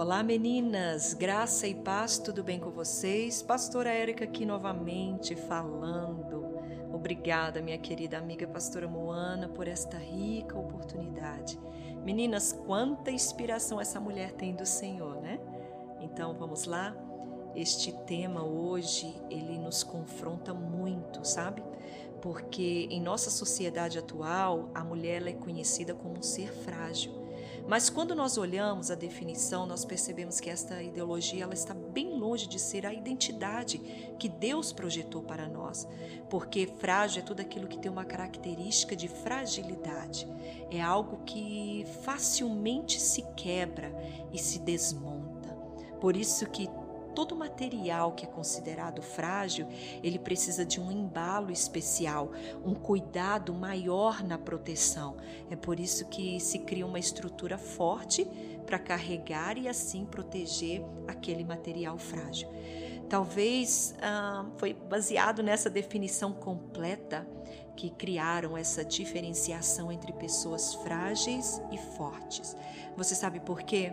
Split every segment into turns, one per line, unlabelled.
Olá meninas, graça e paz, tudo bem com vocês? Pastora Érica aqui novamente falando. Obrigada, minha querida amiga pastora Moana, por esta rica oportunidade. Meninas, quanta inspiração essa mulher tem do Senhor, né? Então vamos lá? Este tema hoje, ele nos confronta muito, sabe? Porque em nossa sociedade atual, a mulher é conhecida como um ser frágil. Mas quando nós olhamos a definição, nós percebemos que esta ideologia ela está bem longe de ser a identidade que Deus projetou para nós, porque frágil é tudo aquilo que tem uma característica de fragilidade. É algo que facilmente se quebra e se desmonta. Por isso que todo material que é considerado frágil, ele precisa de um embalo especial, um cuidado maior na proteção. É por isso que se cria uma estrutura forte para carregar e assim proteger aquele material frágil. Talvez ah, foi baseado nessa definição completa que criaram essa diferenciação entre pessoas frágeis e fortes. Você sabe por quê?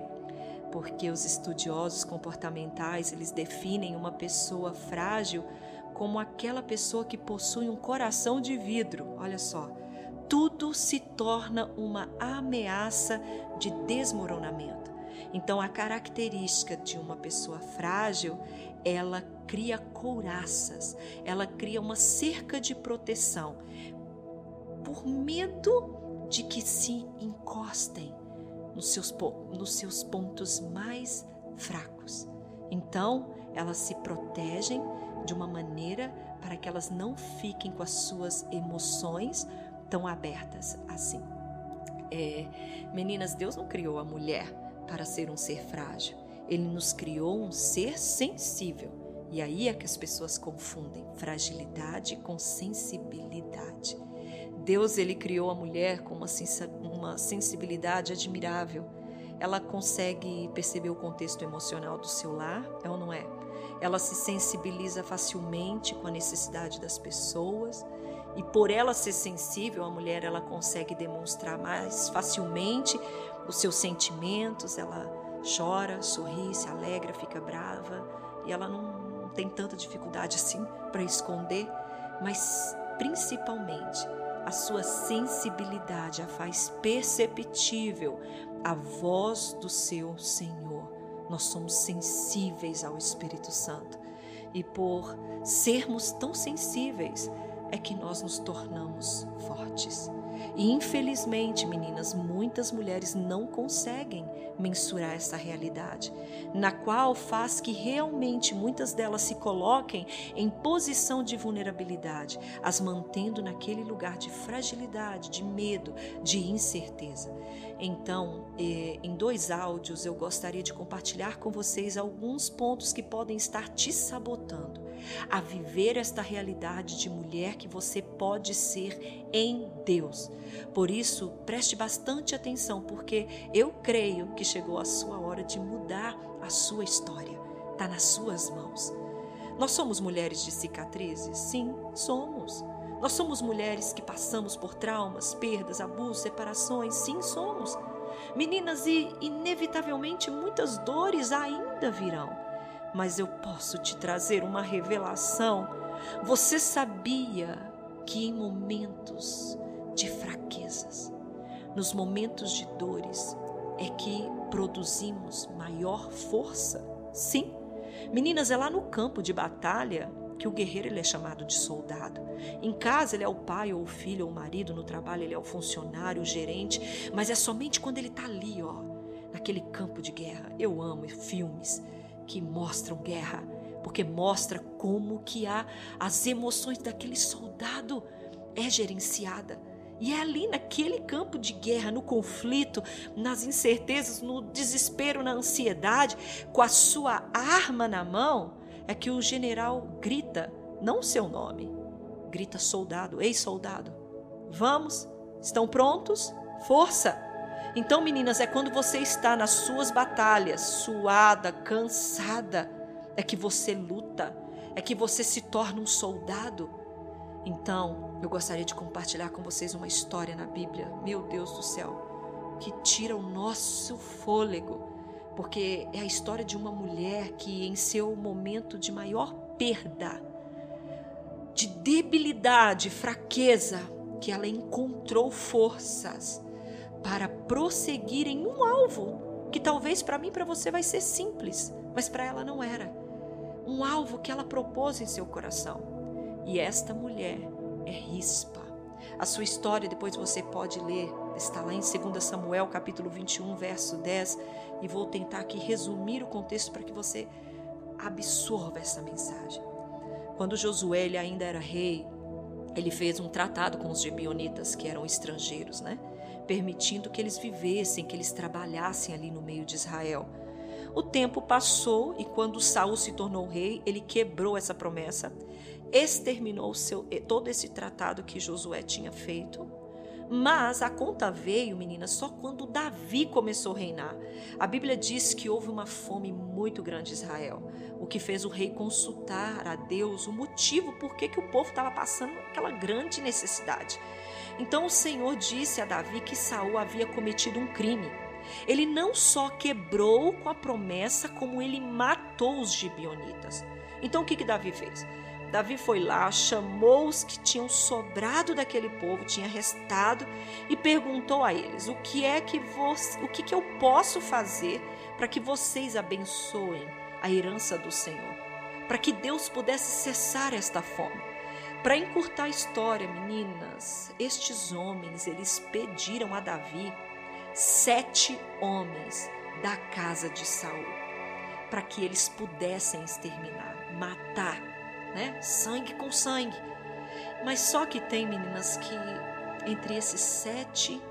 Porque os estudiosos comportamentais eles definem uma pessoa frágil como aquela pessoa que possui um coração de vidro. Olha só, tudo se torna uma ameaça de desmoronamento. Então, a característica de uma pessoa frágil, ela cria couraças, ela cria uma cerca de proteção por medo de que se encostem nos seus, nos seus pontos mais fracos. Então, elas se protegem de uma maneira para que elas não fiquem com as suas emoções tão abertas assim. É, meninas, Deus não criou a mulher para ser um ser frágil. Ele nos criou um ser sensível. E aí é que as pessoas confundem fragilidade com sensibilidade. Deus ele criou a mulher com uma, uma sensibilidade admirável. Ela consegue perceber o contexto emocional do seu lar, é ou não é? Ela se sensibiliza facilmente com a necessidade das pessoas e por ela ser sensível, a mulher ela consegue demonstrar mais facilmente os seus sentimentos, ela chora, sorri, se alegra, fica brava e ela não, não tem tanta dificuldade assim para esconder, mas principalmente a sua sensibilidade a faz perceptível a voz do seu Senhor. Nós somos sensíveis ao Espírito Santo. E por sermos tão sensíveis, é que nós nos tornamos fortes. E infelizmente, meninas, muitas mulheres não conseguem mensurar essa realidade, na qual faz que realmente muitas delas se coloquem em posição de vulnerabilidade, as mantendo naquele lugar de fragilidade, de medo, de incerteza. Então, eh, em dois áudios, eu gostaria de compartilhar com vocês alguns pontos que podem estar te sabotando a viver esta realidade de mulher que você pode ser em Deus. Por isso, preste bastante atenção, porque eu creio que chegou a sua hora de mudar a sua história. Está nas suas mãos. Nós somos mulheres de cicatrizes? Sim, somos. Nós somos mulheres que passamos por traumas, perdas, abusos, separações? Sim, somos. Meninas, e inevitavelmente muitas dores ainda virão. Mas eu posso te trazer uma revelação. Você sabia que em momentos de fraquezas, nos momentos de dores, é que produzimos maior força? Sim. Meninas, é lá no campo de batalha que o guerreiro ele é chamado de soldado. Em casa ele é o pai ou o filho ou o marido, no trabalho ele é o funcionário, o gerente, mas é somente quando ele está ali, ó, naquele campo de guerra. Eu amo filmes que mostram guerra, porque mostra como que há as emoções daquele soldado é gerenciada. E é ali naquele campo de guerra, no conflito, nas incertezas, no desespero, na ansiedade, com a sua arma na mão, é que o general grita, não seu nome, grita soldado, ei soldado, vamos, estão prontos? Força! Então, meninas, é quando você está nas suas batalhas, suada, cansada, é que você luta, é que você se torna um soldado. Então, eu gostaria de compartilhar com vocês uma história na Bíblia, meu Deus do céu, que tira o nosso fôlego porque é a história de uma mulher que, em seu momento de maior perda, de debilidade, fraqueza, que ela encontrou forças para prosseguir em um alvo que talvez para mim, para você vai ser simples, mas para ela não era. Um alvo que ela propôs em seu coração. E esta mulher é Rispa. A sua história depois você pode ler, está lá em 2 Samuel, capítulo 21, verso 10, e vou tentar aqui resumir o contexto para que você absorva essa mensagem. Quando Josué ele ainda era rei, ele fez um tratado com os gibeonitas, que eram estrangeiros, né? Permitindo que eles vivessem, que eles trabalhassem ali no meio de Israel. O tempo passou e quando Saul se tornou rei, ele quebrou essa promessa, exterminou seu, todo esse tratado que Josué tinha feito mas a conta veio, menina, só quando Davi começou a reinar. A Bíblia diz que houve uma fome muito grande em Israel, o que fez o rei consultar a Deus o motivo por que, que o povo estava passando aquela grande necessidade. Então o Senhor disse a Davi que Saul havia cometido um crime. Ele não só quebrou com a promessa, como ele matou os gibionitas. Então o que, que Davi fez? Davi foi lá, chamou os que tinham sobrado daquele povo, tinha restado, e perguntou a eles: "O que é que você, o que, que eu posso fazer para que vocês abençoem a herança do Senhor? Para que Deus pudesse cessar esta fome?" Para encurtar a história, meninas, estes homens, eles pediram a Davi sete homens da casa de Saul, para que eles pudessem exterminar, matar né? Sangue com sangue. Mas só que tem meninas que entre esses sete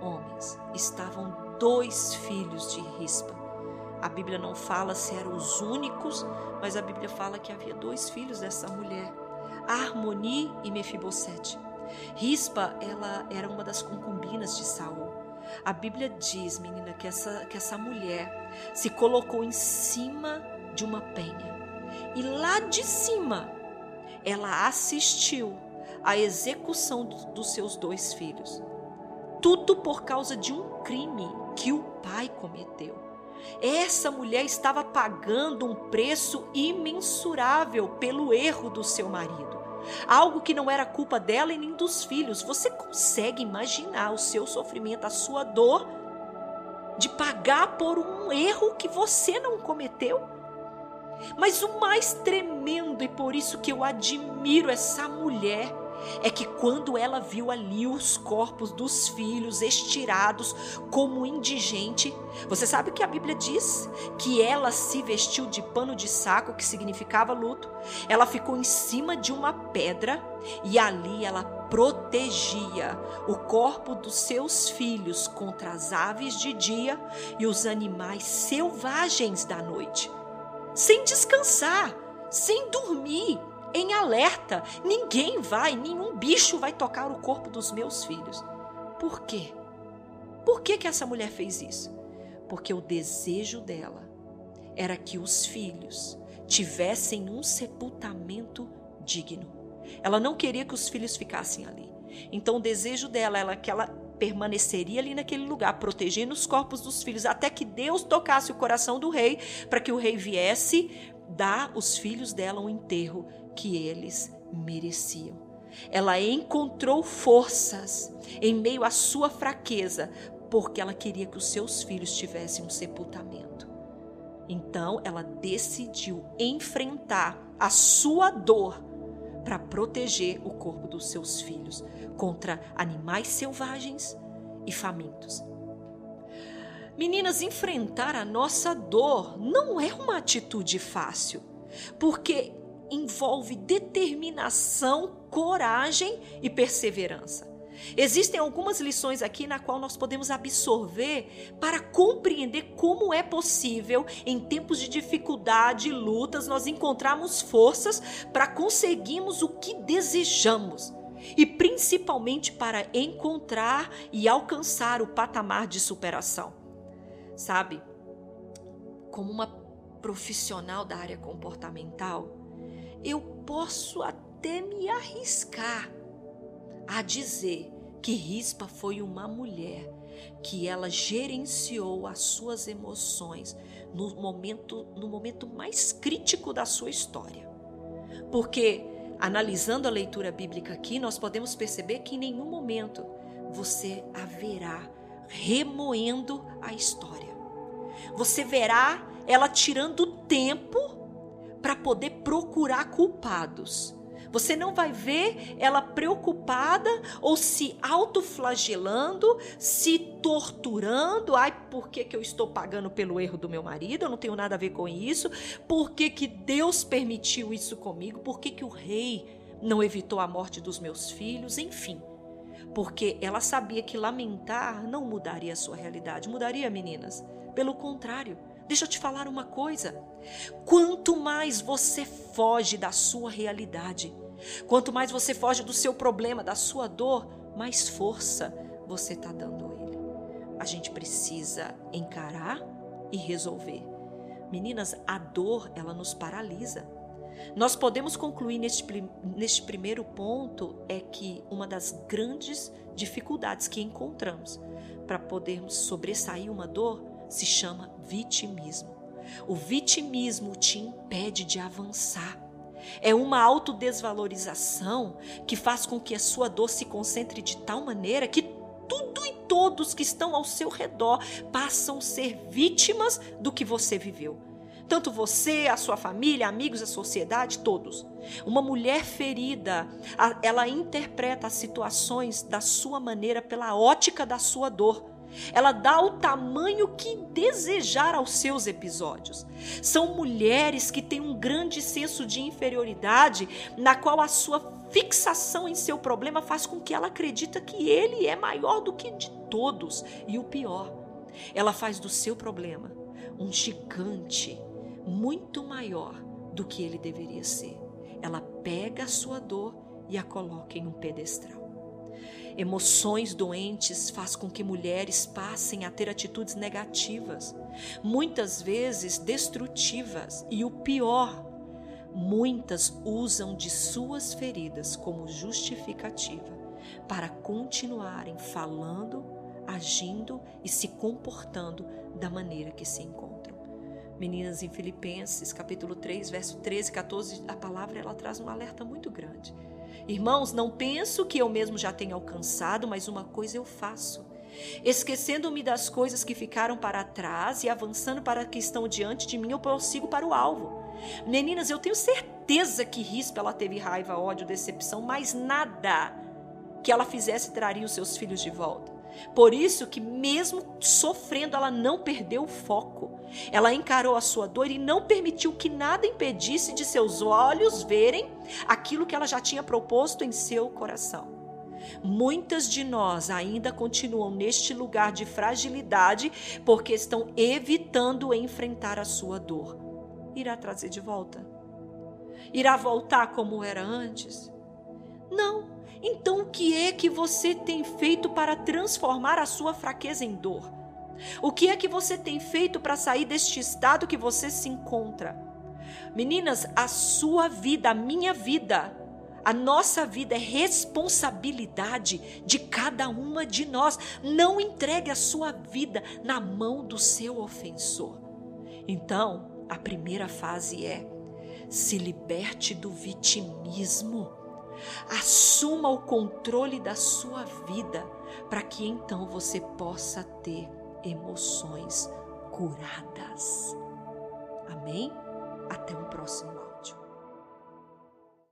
homens estavam dois filhos de Rispa. A Bíblia não fala se eram os únicos, mas a Bíblia fala que havia dois filhos dessa mulher, Harmoni e Mefibosete. Rispa, ela era uma das concubinas de Saul. A Bíblia diz, menina, que essa, que essa mulher se colocou em cima de uma penha e lá de cima ela assistiu à execução dos seus dois filhos. Tudo por causa de um crime que o pai cometeu. Essa mulher estava pagando um preço imensurável pelo erro do seu marido. Algo que não era culpa dela e nem dos filhos. Você consegue imaginar o seu sofrimento, a sua dor de pagar por um erro que você não cometeu? Mas o mais tremendo, e por isso que eu admiro essa mulher, é que quando ela viu ali os corpos dos filhos estirados como indigente, você sabe o que a Bíblia diz? Que ela se vestiu de pano de saco, que significava luto. Ela ficou em cima de uma pedra e ali ela protegia o corpo dos seus filhos contra as aves de dia e os animais selvagens da noite sem descansar, sem dormir, em alerta. Ninguém vai, nenhum bicho vai tocar o corpo dos meus filhos. Por quê? Por que, que essa mulher fez isso? Porque o desejo dela era que os filhos tivessem um sepultamento digno. Ela não queria que os filhos ficassem ali. Então o desejo dela era que ela permaneceria ali naquele lugar, protegendo os corpos dos filhos, até que Deus tocasse o coração do rei, para que o rei viesse dar os filhos dela um enterro que eles mereciam. Ela encontrou forças em meio à sua fraqueza, porque ela queria que os seus filhos tivessem um sepultamento. Então ela decidiu enfrentar a sua dor para proteger o corpo dos seus filhos contra animais selvagens e famintos. Meninas, enfrentar a nossa dor não é uma atitude fácil, porque envolve determinação, coragem e perseverança. Existem algumas lições aqui na qual nós podemos absorver para compreender como é possível, em tempos de dificuldade e lutas, nós encontrarmos forças para conseguirmos o que desejamos e principalmente para encontrar e alcançar o patamar de superação. Sabe, como uma profissional da área comportamental, eu posso até me arriscar a dizer que Rispa foi uma mulher que ela gerenciou as suas emoções no momento, no momento mais crítico da sua história. Porque, analisando a leitura bíblica aqui, nós podemos perceber que em nenhum momento você haverá remoendo a história. Você verá ela tirando tempo para poder procurar culpados. Você não vai ver ela preocupada ou se autoflagelando, se torturando. Ai, por que, que eu estou pagando pelo erro do meu marido? Eu não tenho nada a ver com isso. Por que, que Deus permitiu isso comigo? Por que, que o rei não evitou a morte dos meus filhos? Enfim porque ela sabia que lamentar não mudaria a sua realidade. Mudaria, meninas? Pelo contrário, deixa eu te falar uma coisa. Quanto mais você foge da sua realidade, quanto mais você foge do seu problema, da sua dor, mais força você está dando a ele. A gente precisa encarar e resolver. Meninas, a dor, ela nos paralisa. Nós podemos concluir neste, neste primeiro ponto é que uma das grandes dificuldades que encontramos para podermos sobressair uma dor se chama vitimismo. O vitimismo te impede de avançar. É uma autodesvalorização que faz com que a sua dor se concentre de tal maneira que tudo e todos que estão ao seu redor passam a ser vítimas do que você viveu. Tanto você, a sua família, amigos, a sociedade, todos. Uma mulher ferida, ela interpreta as situações da sua maneira pela ótica da sua dor. Ela dá o tamanho que desejar aos seus episódios. São mulheres que têm um grande senso de inferioridade, na qual a sua fixação em seu problema faz com que ela acredita que ele é maior do que de todos. E o pior, ela faz do seu problema um gigante muito maior do que ele deveria ser. Ela pega a sua dor e a coloca em um pedestal. Emoções doentes faz com que mulheres passem a ter atitudes negativas, muitas vezes destrutivas, e o pior, muitas usam de suas feridas como justificativa para continuarem falando, agindo e se comportando da maneira que se encontram. Meninas, em Filipenses, capítulo 3, verso 13 e 14, a palavra ela traz um alerta muito grande. Irmãos, não penso que eu mesmo já tenha alcançado, mas uma coisa eu faço. Esquecendo-me das coisas que ficaram para trás e avançando para as que estão diante de mim, eu prossigo para o alvo. Meninas, eu tenho certeza que Rispa ela teve raiva, ódio, decepção, mas nada que ela fizesse traria os seus filhos de volta. Por isso que mesmo sofrendo, ela não perdeu o foco. Ela encarou a sua dor e não permitiu que nada impedisse de seus olhos verem aquilo que ela já tinha proposto em seu coração. Muitas de nós ainda continuam neste lugar de fragilidade porque estão evitando enfrentar a sua dor. Irá trazer de volta? Irá voltar como era antes? Não, então, o que é que você tem feito para transformar a sua fraqueza em dor? O que é que você tem feito para sair deste estado que você se encontra? Meninas, a sua vida, a minha vida, a nossa vida é responsabilidade de cada uma de nós. Não entregue a sua vida na mão do seu ofensor. Então, a primeira fase é se liberte do vitimismo. Assuma o controle da sua vida para que então você possa ter emoções curadas. Amém? Até o próximo